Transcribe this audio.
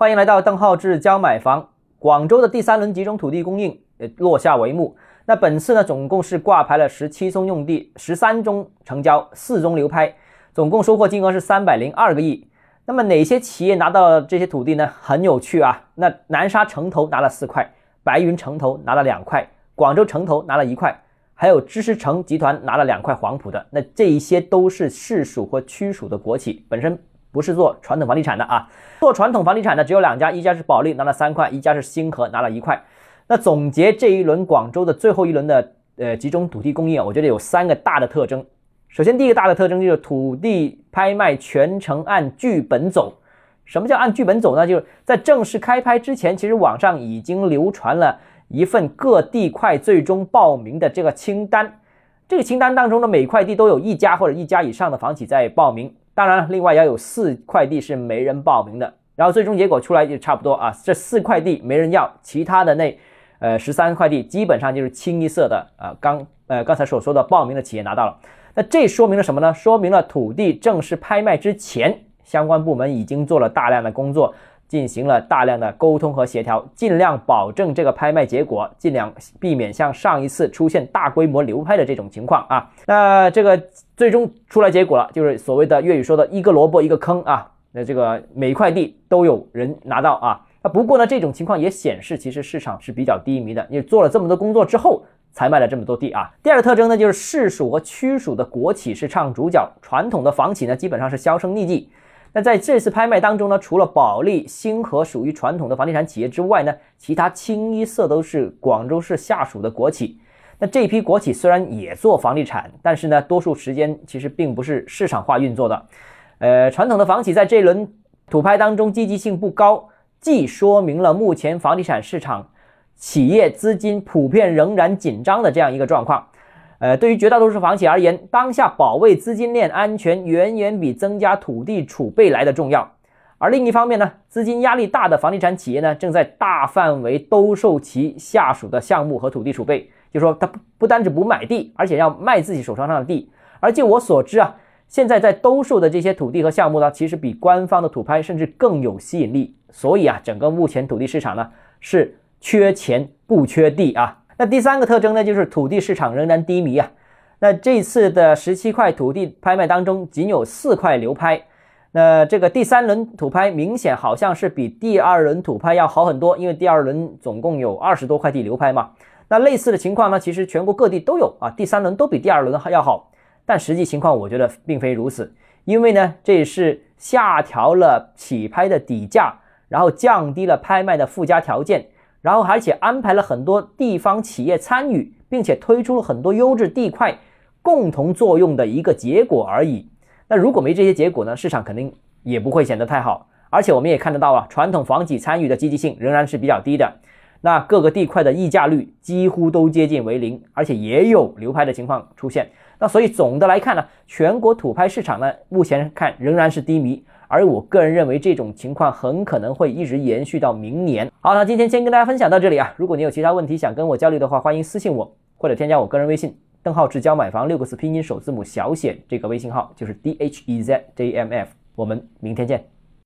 欢迎来到邓浩志教买房。广州的第三轮集中土地供应呃落下帷幕。那本次呢，总共是挂牌了十七宗用地，十三宗成交，四宗流拍，总共收获金额是三百零二个亿。那么哪些企业拿到这些土地呢？很有趣啊。那南沙城投拿了四块，白云城投拿了两块，广州城投拿了一块，还有知识城集团拿了两块黄埔的。那这一些都是市属或区属的国企，本身。不是做传统房地产的啊，做传统房地产的只有两家，一家是保利拿了三块，一家是星河拿了一块。那总结这一轮广州的最后一轮的呃集中土地供应，我觉得有三个大的特征。首先，第一个大的特征就是土地拍卖全程按剧本走。什么叫按剧本走呢？就是在正式开拍之前，其实网上已经流传了一份各地块最终报名的这个清单。这个清单当中的每块地都有一家或者一家以上的房企在报名。当然，另外要有四块地是没人报名的，然后最终结果出来就差不多啊，这四块地没人要，其他的那呃十三块地基本上就是清一色的啊，刚呃刚才所说的报名的企业拿到了，那这说明了什么呢？说明了土地正式拍卖之前，相关部门已经做了大量的工作。进行了大量的沟通和协调，尽量保证这个拍卖结果，尽量避免像上一次出现大规模流拍的这种情况啊。那这个最终出来结果了，就是所谓的粤语说的一个萝卜一个坑啊。那这个每块地都有人拿到啊。那不过呢，这种情况也显示其实市场是比较低迷的，因为做了这么多工作之后才卖了这么多地啊。第二个特征呢，就是市属和区属的国企是唱主角，传统的房企呢基本上是销声匿迹。那在这次拍卖当中呢，除了保利、星河属于传统的房地产企业之外呢，其他清一色都是广州市下属的国企。那这批国企虽然也做房地产，但是呢，多数时间其实并不是市场化运作的。呃，传统的房企在这轮土拍当中积极性不高，既说明了目前房地产市场企业资金普遍仍然紧张的这样一个状况。呃，对于绝大多数房企而言，当下保卫资金链安全远远比增加土地储备来的重要。而另一方面呢，资金压力大的房地产企业呢，正在大范围兜售其下属的项目和土地储备。就说他不不单止不买地，而且要卖自己手上的地。而据我所知啊，现在在兜售的这些土地和项目呢，其实比官方的土拍甚至更有吸引力。所以啊，整个目前土地市场呢，是缺钱不缺地啊。那第三个特征呢，就是土地市场仍然低迷啊。那这次的十七块土地拍卖当中，仅有四块流拍。那这个第三轮土拍明显好像是比第二轮土拍要好很多，因为第二轮总共有二十多块地流拍嘛。那类似的情况呢，其实全国各地都有啊。第三轮都比第二轮还要好，但实际情况我觉得并非如此，因为呢，这是下调了起拍的底价，然后降低了拍卖的附加条件。然后而且安排了很多地方企业参与，并且推出了很多优质地块，共同作用的一个结果而已。那如果没这些结果呢？市场肯定也不会显得太好。而且我们也看得到啊，传统房企参与的积极性仍然是比较低的。那各个地块的溢价率几乎都接近为零，而且也有流拍的情况出现。那所以总的来看呢，全国土拍市场呢，目前看仍然是低迷。而我个人认为，这种情况很可能会一直延续到明年。好，那今天先跟大家分享到这里啊。如果你有其他问题想跟我交流的话，欢迎私信我或者添加我个人微信“邓浩志教买房”六个字拼音首字母小写这个微信号就是 d h e z j m f。我们明天见。